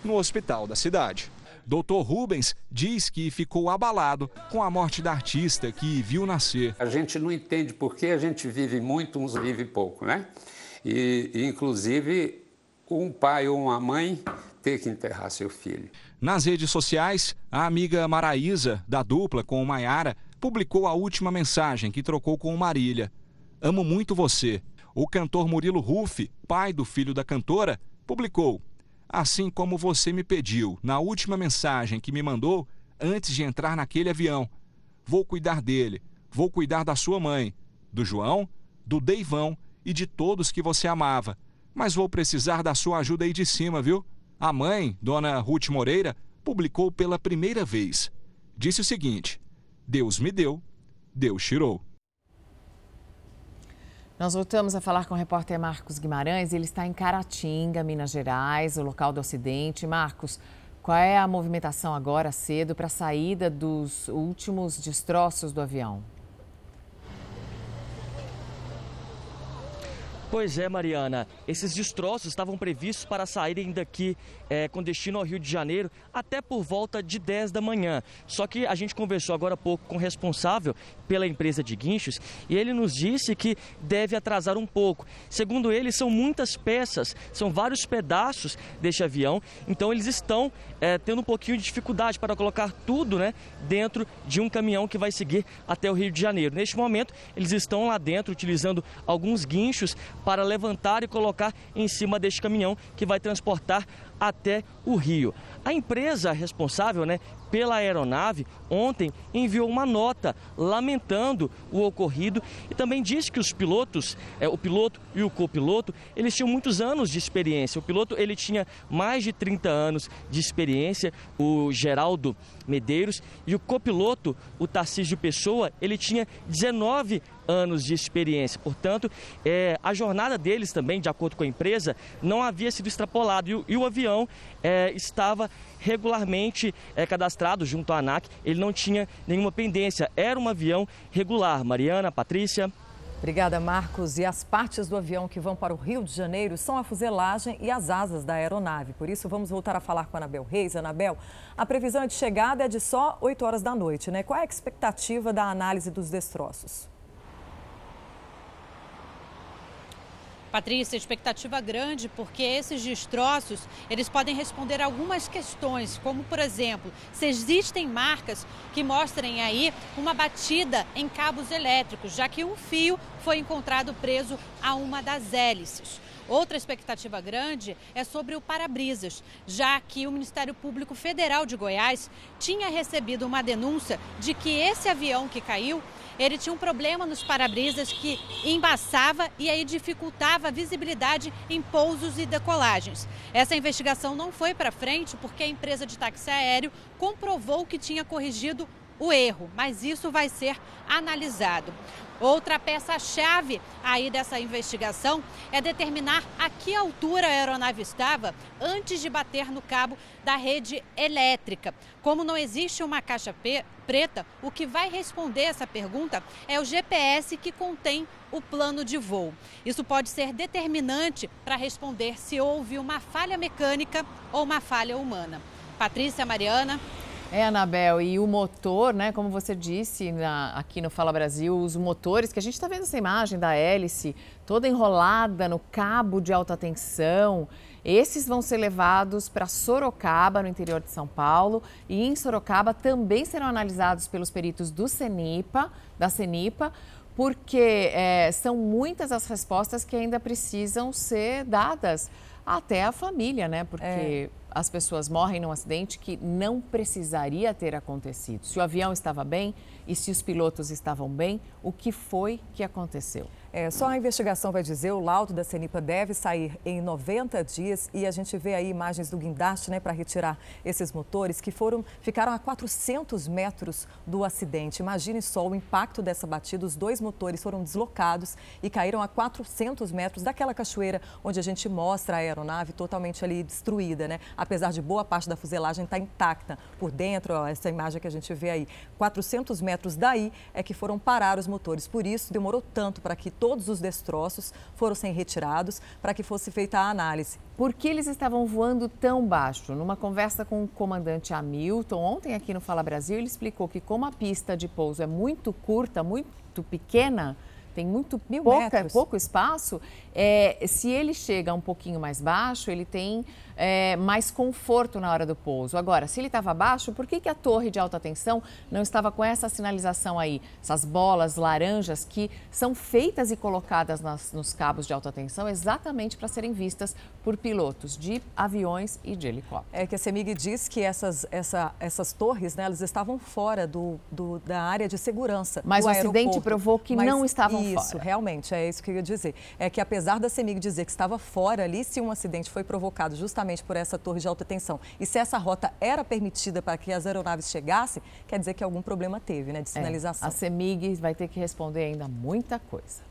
no hospital da cidade. Dr. Rubens diz que ficou abalado com a morte da artista que viu nascer.
A gente não entende por que a gente vive muito, uns vive pouco, né? E, inclusive, um pai ou uma mãe ter que enterrar seu filho.
Nas redes sociais, a amiga Maraísa, da dupla com Maiara, publicou a última mensagem que trocou com Marília. Amo muito você. O cantor Murilo Ruff, pai do filho da cantora, publicou: Assim como você me pediu na última mensagem que me mandou antes de entrar naquele avião. Vou cuidar dele, vou cuidar da sua mãe, do João, do Deivão e de todos que você amava. Mas vou precisar da sua ajuda aí de cima, viu? A mãe, dona Ruth Moreira, publicou pela primeira vez. Disse o seguinte: Deus me deu, Deus tirou.
Nós voltamos a falar com o repórter Marcos Guimarães. Ele está em Caratinga, Minas Gerais, o local do acidente. Marcos, qual é a movimentação agora cedo para a saída dos últimos destroços do avião?
Pois é, Mariana. Esses destroços estavam previstos para saírem daqui é, com destino ao Rio de Janeiro até por volta de 10 da manhã. Só que a gente conversou agora há pouco com o responsável pela empresa de guinchos e ele nos disse que deve atrasar um pouco. Segundo ele, são muitas peças, são vários pedaços deste avião, então eles estão é, tendo um pouquinho de dificuldade para colocar tudo né, dentro de um caminhão que vai seguir até o Rio de Janeiro. Neste momento, eles estão lá dentro utilizando alguns guinchos para levantar e colocar em cima deste caminhão que vai transportar o Rio. A empresa responsável né, pela aeronave ontem enviou uma nota lamentando o ocorrido e também disse que os pilotos, é, o piloto e o copiloto, eles tinham muitos anos de experiência. O piloto ele tinha mais de 30 anos de experiência, o Geraldo Medeiros, e o copiloto, o Tarcísio Pessoa, ele tinha 19 anos de experiência. Portanto, é, a jornada deles também, de acordo com a empresa, não havia sido extrapolada e, e o avião é, estava regularmente é, cadastrado junto à ANAC, ele não tinha nenhuma pendência, era um avião regular. Mariana, Patrícia.
Obrigada, Marcos. E as partes do avião que vão para o Rio de Janeiro são a fuselagem e as asas da aeronave. Por isso, vamos voltar a falar com a Anabel Reis. Anabel, a previsão de chegada é de só 8 horas da noite, né? Qual é a expectativa da análise dos destroços?
Patrícia, expectativa grande porque esses destroços, eles podem responder algumas questões, como por exemplo, se existem marcas que mostrem aí uma batida em cabos elétricos, já que um fio foi encontrado preso a uma das hélices. Outra expectativa grande é sobre o para-brisas, já que o Ministério Público Federal de Goiás tinha recebido uma denúncia de que esse avião que caiu ele tinha um problema nos para-brisas que embaçava e aí dificultava a visibilidade em pousos e decolagens. Essa investigação não foi para frente porque a empresa de táxi aéreo comprovou que tinha corrigido o erro, mas isso vai ser analisado. Outra peça-chave aí dessa investigação é determinar a que altura a aeronave estava antes de bater no cabo da rede elétrica. Como não existe uma caixa preta, o que vai responder essa pergunta é o GPS que contém o plano de voo. Isso pode ser determinante para responder se houve uma falha mecânica ou uma falha humana. Patrícia Mariana.
É, Anabel, e o motor, né, como você disse na, aqui no Fala Brasil, os motores, que a gente está vendo essa imagem da hélice toda enrolada no cabo de alta tensão, esses vão ser levados para Sorocaba, no interior de São Paulo, e em Sorocaba também serão analisados pelos peritos do CENIPA, da CENIPA, porque é, são muitas as respostas que ainda precisam ser dadas até a família, né? Porque é as pessoas morrem num acidente que não precisaria ter acontecido. Se o avião estava bem e se os pilotos estavam bem, o que foi que aconteceu?
É, só a investigação vai dizer, o laudo da CENIPA deve sair em 90 dias e a gente vê aí imagens do guindaste né, para retirar esses motores que foram ficaram a 400 metros do acidente. Imagine só o impacto dessa batida, os dois motores foram deslocados e caíram a 400 metros daquela cachoeira onde a gente mostra a aeronave totalmente ali destruída, né? Apesar de boa parte da fuselagem estar tá intacta por dentro, ó, essa imagem que a gente vê aí, 400 metros daí é que foram parar os motores. Por isso demorou tanto para que todos os destroços fossem retirados para que fosse feita a análise.
Por que eles estavam voando tão baixo? Numa conversa com o comandante Hamilton, ontem aqui no Fala Brasil, ele explicou que como a pista de pouso é muito curta, muito pequena, tem muito pouca, pouco espaço, é, se ele chega um pouquinho mais baixo, ele tem é, mais conforto na hora do pouso. Agora, se ele estava baixo, por que, que a torre de alta tensão não estava com essa sinalização aí? Essas bolas laranjas que são feitas e colocadas nas, nos cabos de alta tensão exatamente para serem vistas por pilotos de aviões e de helicópteros.
É que a CEMIG diz que essas, essa, essas torres, né, elas estavam fora do, do da área de segurança.
Mas o acidente provou que
Mas
não estavam
isso,
fora.
Isso, realmente, é isso que eu ia dizer. É que apesar da CEMIG dizer que estava fora ali, se um acidente foi provocado justamente por essa torre de alta tensão e se essa rota era permitida para que as aeronaves chegassem, quer dizer que algum problema teve, né, de sinalização.
É, a CEMIG vai ter que responder ainda muita coisa.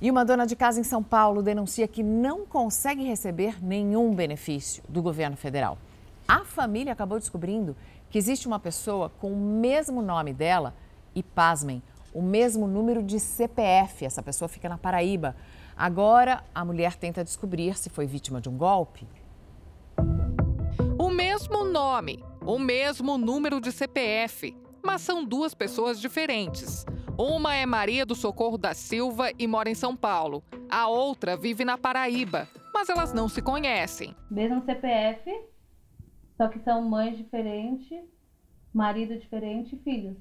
E uma dona de casa em São Paulo denuncia que não consegue receber nenhum benefício do governo federal. A família acabou descobrindo que existe uma pessoa com o mesmo nome dela e, pasmem, o mesmo número de CPF. Essa pessoa fica na Paraíba. Agora, a mulher tenta descobrir se foi vítima de um golpe.
O mesmo nome, o mesmo número de CPF, mas são duas pessoas diferentes. Uma é Maria do Socorro da Silva e mora em São Paulo. A outra vive na Paraíba, mas elas não se conhecem.
Mesmo CPF, só que são mães diferentes, marido diferente e filhos.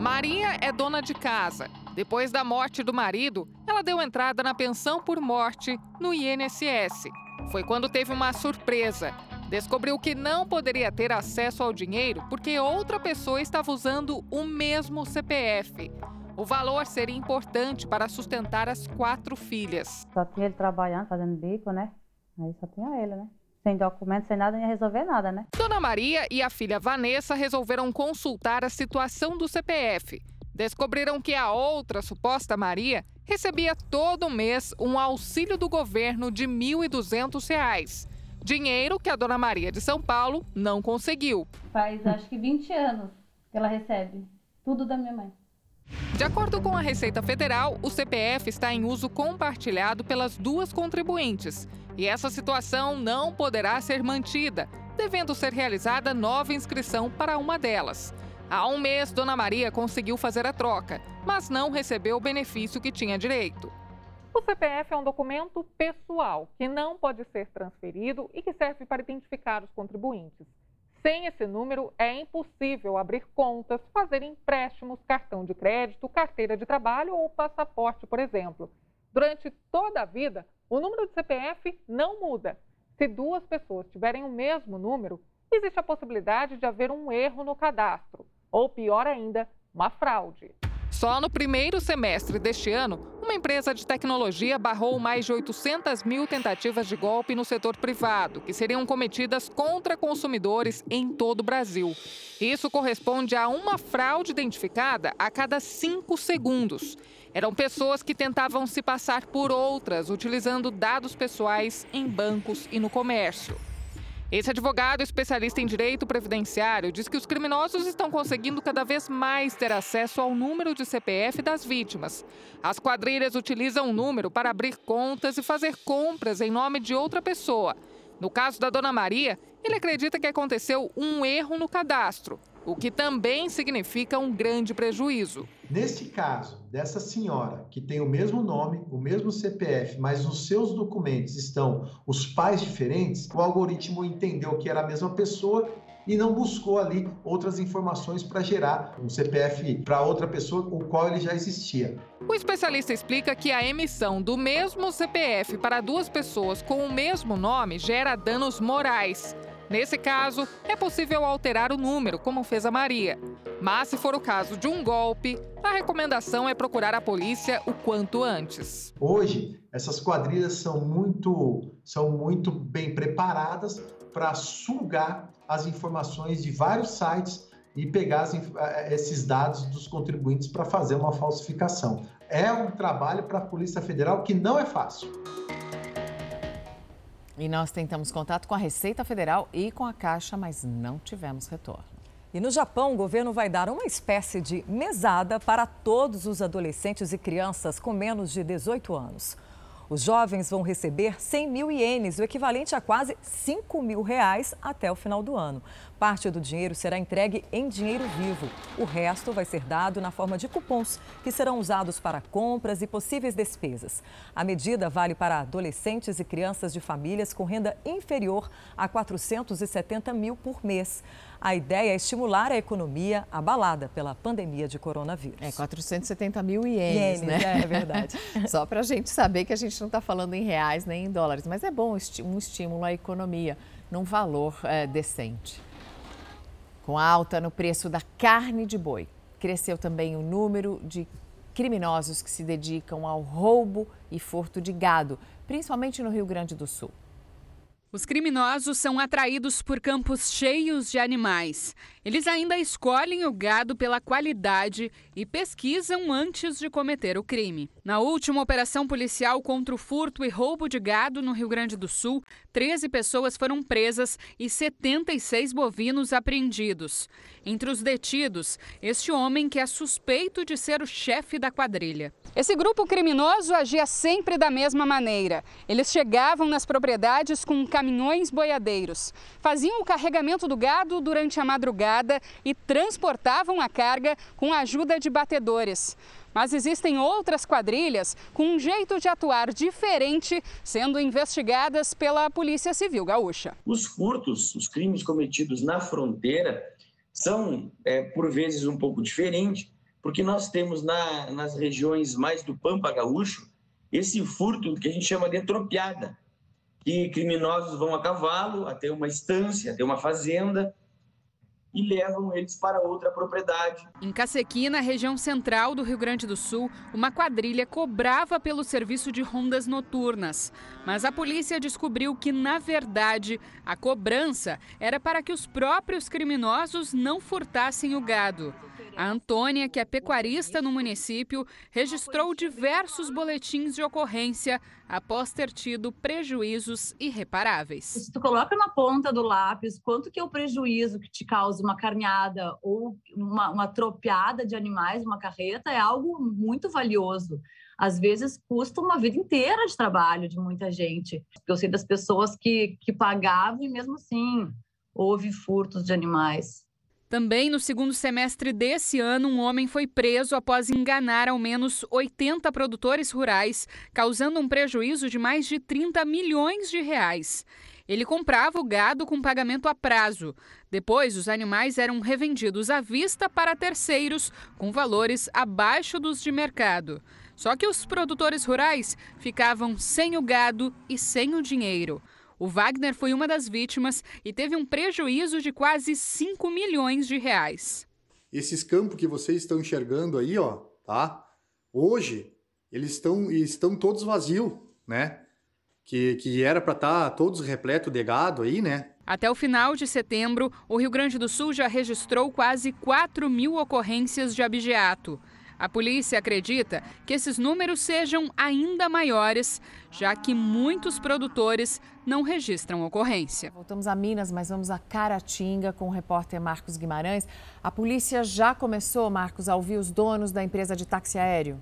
Maria é dona de casa. Depois da morte do marido, ela deu entrada na pensão por morte no INSS. Foi quando teve uma surpresa. Descobriu que não poderia ter acesso ao dinheiro porque outra pessoa estava usando o mesmo CPF. O valor seria importante para sustentar as quatro filhas.
Só tinha ele trabalhando, fazendo bico, né? Aí só tinha ele, né? Sem documento, sem nada, não ia resolver nada, né?
Dona Maria e a filha Vanessa resolveram consultar a situação do CPF. Descobriram que a outra suposta Maria recebia todo mês um auxílio do governo de R$ 1.200. Dinheiro que a Dona Maria de São Paulo não conseguiu.
Faz acho que 20 anos que ela recebe tudo da minha mãe.
De acordo com a Receita Federal, o CPF está em uso compartilhado pelas duas contribuintes e essa situação não poderá ser mantida, devendo ser realizada nova inscrição para uma delas. Há um mês, Dona Maria conseguiu fazer a troca, mas não recebeu o benefício que tinha direito.
O CPF é um documento pessoal que não pode ser transferido e que serve para identificar os contribuintes. Sem esse número, é impossível abrir contas, fazer empréstimos, cartão de crédito, carteira de trabalho ou passaporte, por exemplo. Durante toda a vida, o número de CPF não muda. Se duas pessoas tiverem o mesmo número, existe a possibilidade de haver um erro no cadastro, ou pior ainda, uma fraude.
Só no primeiro semestre deste ano, uma empresa de tecnologia barrou mais de 800 mil tentativas de golpe no setor privado, que seriam cometidas contra consumidores em todo o Brasil. Isso corresponde a uma fraude identificada a cada cinco segundos. Eram pessoas que tentavam se passar por outras, utilizando dados pessoais em bancos e no comércio. Esse advogado especialista em direito previdenciário diz que os criminosos estão conseguindo cada vez mais ter acesso ao número de CPF das vítimas. As quadrilhas utilizam o número para abrir contas e fazer compras em nome de outra pessoa. No caso da dona Maria, ele acredita que aconteceu um erro no cadastro, o que também significa um grande prejuízo.
Neste caso, dessa senhora que tem o mesmo nome, o mesmo CPF, mas nos seus documentos estão os pais diferentes, o algoritmo entendeu que era a mesma pessoa e não buscou ali outras informações para gerar um CPF para outra pessoa, o qual ele já existia.
O especialista explica que a emissão do mesmo CPF para duas pessoas com o mesmo nome gera danos morais. Nesse caso, é possível alterar o número, como fez a Maria. Mas se for o caso de um golpe, a recomendação é procurar a polícia o quanto antes.
Hoje, essas quadrilhas são muito, são muito bem preparadas para sugar as informações de vários sites e pegar as, eh, esses dados dos contribuintes para fazer uma falsificação. É um trabalho para a Polícia Federal que não é fácil.
E nós tentamos contato com a Receita Federal e com a Caixa, mas não tivemos retorno.
E no Japão, o governo vai dar uma espécie de mesada para todos os adolescentes e crianças com menos de 18 anos. Os jovens vão receber 100 mil ienes, o equivalente a quase 5 mil reais até o final do ano. Parte do dinheiro será entregue em dinheiro vivo. O resto vai ser dado na forma de cupons, que serão usados para compras e possíveis despesas. A medida vale para adolescentes e crianças de famílias com renda inferior a 470 mil por mês. A ideia é estimular a economia abalada pela pandemia de coronavírus.
É 470 mil ienes, ienes né?
É verdade.
Só para a gente saber que a gente não está falando em reais nem em dólares, mas é bom um estímulo à economia num valor é, decente. Com a alta no preço da carne de boi, cresceu também o número de criminosos que se dedicam ao roubo e furto de gado, principalmente no Rio Grande do Sul.
Os criminosos são atraídos por campos cheios de animais. Eles ainda escolhem o gado pela qualidade e pesquisam antes de cometer o crime. Na última operação policial contra o furto e roubo de gado no Rio Grande do Sul, 13 pessoas foram presas e 76 bovinos apreendidos. Entre os detidos, este homem que é suspeito de ser o chefe da quadrilha. Esse grupo criminoso agia sempre da mesma maneira. Eles chegavam nas propriedades com caminhões boiadeiros, faziam o carregamento do gado durante a madrugada e transportavam a carga com a ajuda de batedores. Mas existem outras quadrilhas com um jeito de atuar diferente, sendo investigadas pela Polícia Civil Gaúcha.
Os furtos, os crimes cometidos na fronteira, são, é, por vezes, um pouco diferentes, porque nós temos na, nas regiões mais do Pampa Gaúcho esse furto que a gente chama de atropiada, que criminosos vão a cavalo até uma estância, até uma fazenda, e levam eles para outra propriedade.
Em Cacequina, região central do Rio Grande do Sul, uma quadrilha cobrava pelo serviço de rondas noturnas. Mas a polícia descobriu que, na verdade, a cobrança era para que os próprios criminosos não furtassem o gado. A Antônia, que é pecuarista no município, registrou diversos boletins de ocorrência após ter tido prejuízos irreparáveis.
Se tu coloca na ponta do lápis quanto que é o prejuízo que te causa uma carneada ou uma, uma tropeada de animais, uma carreta, é algo muito valioso. Às vezes custa uma vida inteira de trabalho de muita gente. Eu sei das pessoas que, que pagavam e mesmo assim houve furtos de animais.
Também no segundo semestre desse ano, um homem foi preso após enganar ao menos 80 produtores rurais, causando um prejuízo de mais de 30 milhões de reais. Ele comprava o gado com pagamento a prazo. Depois, os animais eram revendidos à vista para terceiros, com valores abaixo dos de mercado. Só que os produtores rurais ficavam sem o gado e sem o dinheiro. O Wagner foi uma das vítimas e teve um prejuízo de quase 5 milhões de reais.
Esses campos que vocês estão enxergando aí, ó, tá? Hoje eles estão estão todos vazios, né? Que, que era para estar tá todos repleto de gado aí, né?
Até o final de setembro, o Rio Grande do Sul já registrou quase 4 mil ocorrências de abigeato. A polícia acredita que esses números sejam ainda maiores, já que muitos produtores não registram ocorrência.
Voltamos a Minas, mas vamos a Caratinga com o repórter Marcos Guimarães. A polícia já começou, Marcos, a ouvir os donos da empresa de táxi aéreo.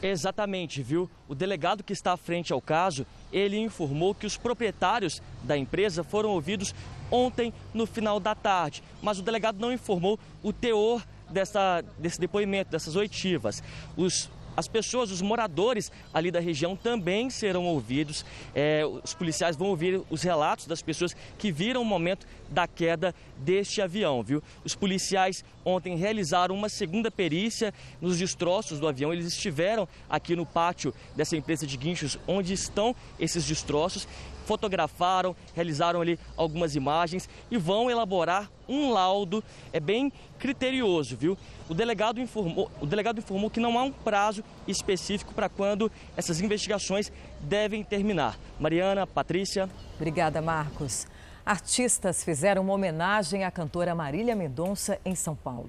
Exatamente, viu? O delegado que está à frente ao caso, ele informou que os proprietários da empresa foram ouvidos ontem no final da tarde, mas o delegado não informou o teor dessa, desse depoimento, dessas oitivas. Os as pessoas, os moradores ali da região também serão ouvidos. É, os policiais vão ouvir os relatos das pessoas que viram o momento da queda deste avião, viu? Os policiais ontem realizaram uma segunda perícia nos destroços do avião. Eles estiveram aqui no pátio dessa empresa de guinchos onde estão esses destroços fotografaram, realizaram ali algumas imagens e vão elaborar um laudo, é bem criterioso, viu? O delegado informou, o delegado informou que não há um prazo específico para quando essas investigações devem terminar. Mariana, Patrícia.
Obrigada, Marcos. Artistas fizeram uma homenagem à cantora Marília Mendonça em São Paulo.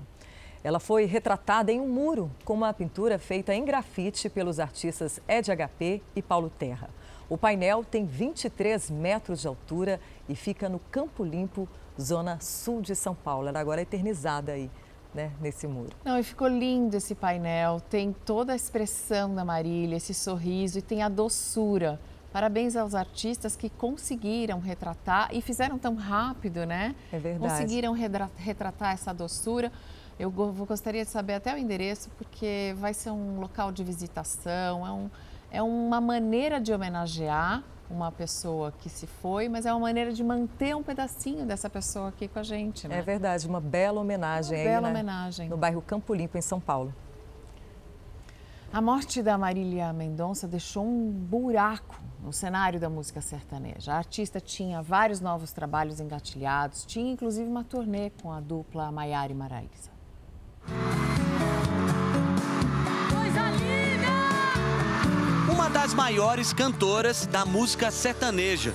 Ela foi retratada em um muro com uma pintura feita em grafite pelos artistas Ed HP e Paulo Terra. O painel tem 23 metros de altura e fica no Campo Limpo, zona sul de São Paulo. Ela agora é eternizada aí né, nesse muro.
Não, e ficou lindo esse painel. Tem toda a expressão da Marília, esse sorriso e tem a doçura. Parabéns aos artistas que conseguiram retratar e fizeram tão rápido, né?
É verdade.
Conseguiram retratar essa doçura. Eu gostaria de saber até o endereço, porque vai ser um local de visitação, é, um, é uma maneira de homenagear uma pessoa que se foi, mas é uma maneira de manter um pedacinho dessa pessoa aqui com a gente, né?
É verdade, uma bela homenagem
uma
aí,
bela
né?
homenagem.
No bairro Campo Limpo, em São Paulo.
A morte da Marília Mendonça deixou um buraco no cenário da música sertaneja. A artista tinha vários novos trabalhos engatilhados, tinha inclusive uma turnê com a dupla Maiara e Maraísa.
Das maiores cantoras da música sertaneja.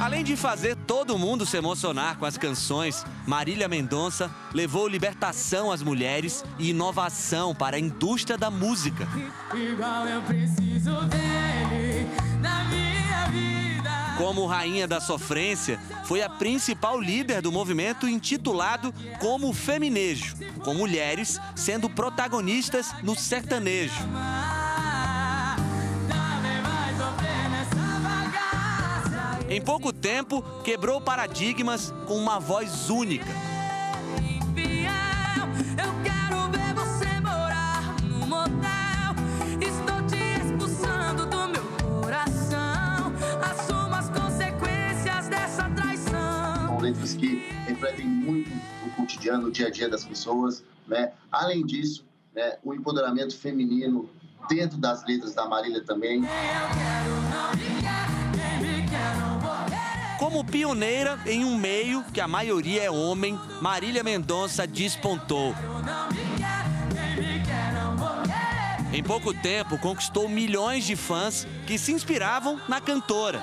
Além de fazer todo mundo se emocionar com as canções, Marília Mendonça levou libertação às mulheres e inovação para a indústria da música.
Igual eu preciso vida.
Como rainha da sofrência, foi a principal líder do movimento intitulado Como Feminejo, com mulheres sendo protagonistas no sertanejo. Em pouco tempo, quebrou paradigmas com uma voz única.
Que refletem muito o cotidiano, o dia a dia das pessoas, né? Além disso, né, o empoderamento feminino dentro das letras da Marília também.
Como pioneira em um meio que a maioria é homem, Marília Mendonça despontou. Em pouco tempo, conquistou milhões de fãs que se inspiravam na cantora.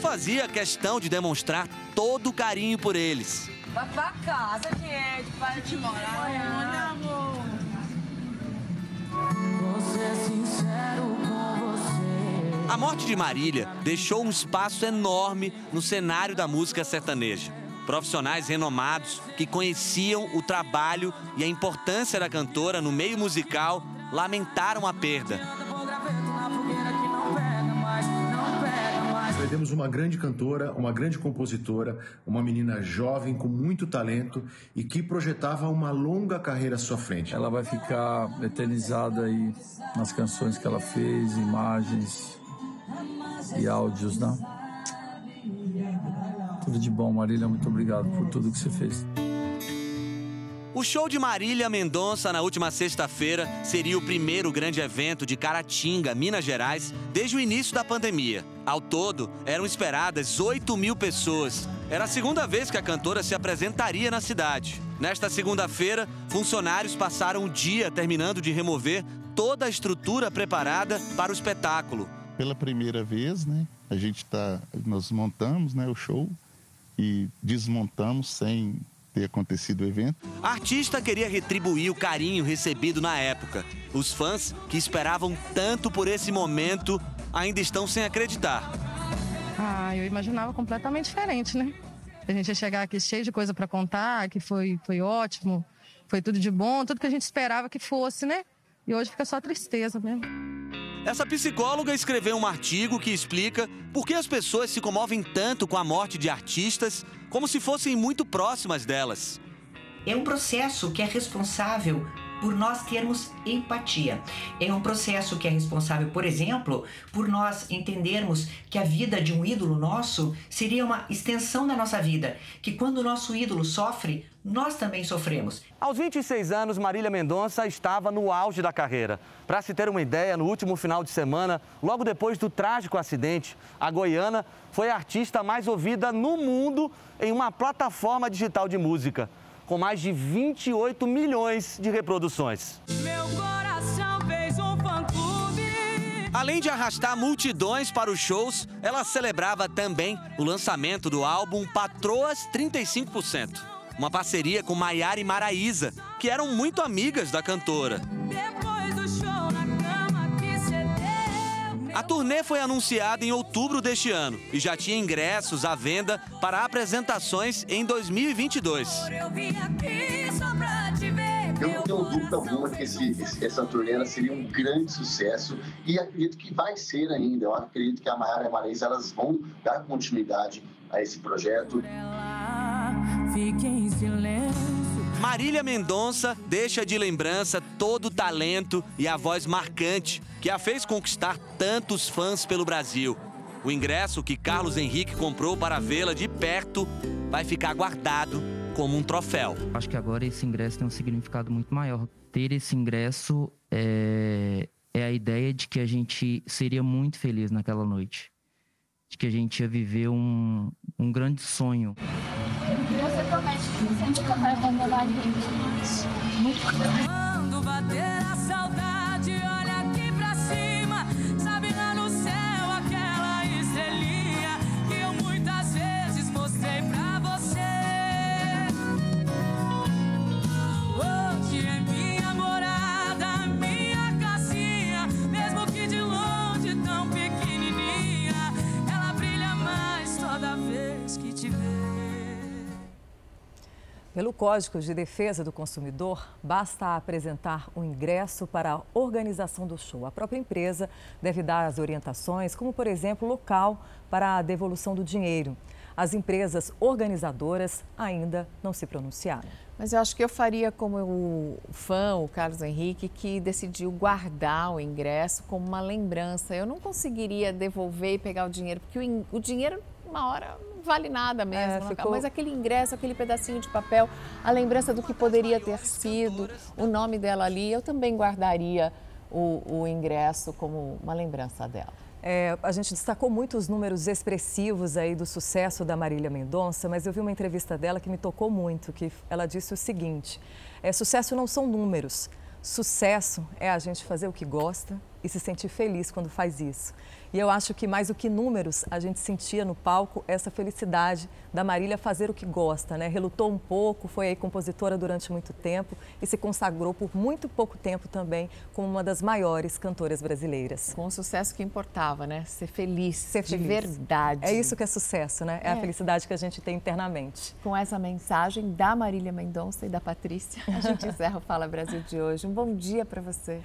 Fazia questão de demonstrar todo o carinho por eles.
Vai pra casa, gente. Para de morar. Olha, amor. Você é sincero com você.
A morte de Marília deixou um espaço enorme no cenário da música sertaneja. Profissionais renomados que conheciam o trabalho e a importância da cantora no meio musical lamentaram a perda.
Uma grande cantora, uma grande compositora, uma menina jovem com muito talento e que projetava uma longa carreira à sua frente.
Ela vai ficar eternizada aí nas canções que ela fez, imagens e áudios, né? Tudo de bom, Marília. Muito obrigado por tudo que você fez.
O show de Marília Mendonça na última sexta-feira seria o primeiro grande evento de Caratinga, Minas Gerais, desde o início da pandemia. Ao todo, eram esperadas 8 mil pessoas. Era a segunda vez que a cantora se apresentaria na cidade. Nesta segunda-feira, funcionários passaram o dia terminando de remover toda a estrutura preparada para o espetáculo.
Pela primeira vez, né, a gente tá, nós montamos, né, o show e desmontamos sem ter acontecido o evento.
A artista queria retribuir o carinho recebido na época. Os fãs, que esperavam tanto por esse momento, ainda estão sem acreditar.
Ah, eu imaginava completamente diferente, né? A gente ia chegar aqui cheio de coisa para contar, que foi, foi ótimo, foi tudo de bom, tudo que a gente esperava que fosse, né? E hoje fica só tristeza mesmo.
Essa psicóloga escreveu um artigo que explica por que as pessoas se comovem tanto com a morte de artistas como se fossem muito próximas delas.
É um processo que é responsável por nós termos empatia. É um processo que é responsável, por exemplo, por nós entendermos que a vida de um ídolo nosso seria uma extensão da nossa vida, que quando o nosso ídolo sofre, nós também sofremos.
Aos 26 anos, Marília Mendonça estava no auge da carreira. Para se ter uma ideia, no último final de semana, logo depois do trágico acidente, a goiana foi a artista mais ouvida no mundo em uma plataforma digital de música com mais de 28 milhões de reproduções.
Meu coração fez um fã-clube.
Além de arrastar multidões para os shows, ela celebrava também o lançamento do álbum Patroas 35%, uma parceria com Maiara e Maraísa, que eram muito amigas da cantora. A turnê foi anunciada em outubro deste ano e já tinha ingressos à venda para apresentações em 2022.
Eu não tenho dúvida alguma que esse, essa turnê seria um grande sucesso e acredito que vai ser ainda. Eu acredito que a Maiara e a Marisa elas vão dar continuidade a esse projeto.
Fique em silêncio.
Marília Mendonça deixa de lembrança todo o talento e a voz marcante que a fez conquistar tantos fãs pelo Brasil. O ingresso que Carlos Henrique comprou para vê-la de perto vai ficar guardado como um troféu.
Acho que agora esse ingresso tem um significado muito maior. Ter esse ingresso é, é a ideia de que a gente seria muito feliz naquela noite. De que a gente ia viver um, um grande sonho.
Nunca vai abandonar a gente. Quando bater
Código de Defesa do Consumidor, basta apresentar o ingresso para a organização do show. A própria empresa deve dar as orientações, como, por exemplo, local para a devolução do dinheiro. As empresas organizadoras ainda não se pronunciaram.
Mas eu acho que eu faria como o fã, o Carlos Henrique, que decidiu guardar o ingresso como uma lembrança. Eu não conseguiria devolver e pegar o dinheiro, porque o, o dinheiro, uma hora, não vale nada mesmo.
É, ficou-
Mas aquele ingresso, aquele pedacinho de papel, a lembrança do que poderia ter sido, o nome dela ali, eu também guardaria o, o ingresso como uma lembrança dela.
É, a gente destacou muito os números expressivos aí do sucesso da Marília Mendonça, mas eu vi uma entrevista dela que me tocou muito, que ela disse o seguinte: é, sucesso não são números, sucesso é a gente fazer o que gosta e se sentir feliz quando faz isso. E eu acho que mais do que números, a gente sentia no palco essa felicidade da Marília fazer o que gosta, né? Relutou um pouco, foi aí compositora durante muito tempo e se consagrou por muito pouco tempo também como uma das maiores cantoras brasileiras.
Com o sucesso que importava, né? Ser feliz,
Ser
de
feliz.
verdade.
É isso que é sucesso, né? É, a
É.
felicidade que a gente tem internamente.
Com essa mensagem da Marília Mendonça e da Patrícia, a gente encerra o Fala Brasil de hoje. Um bom dia para você.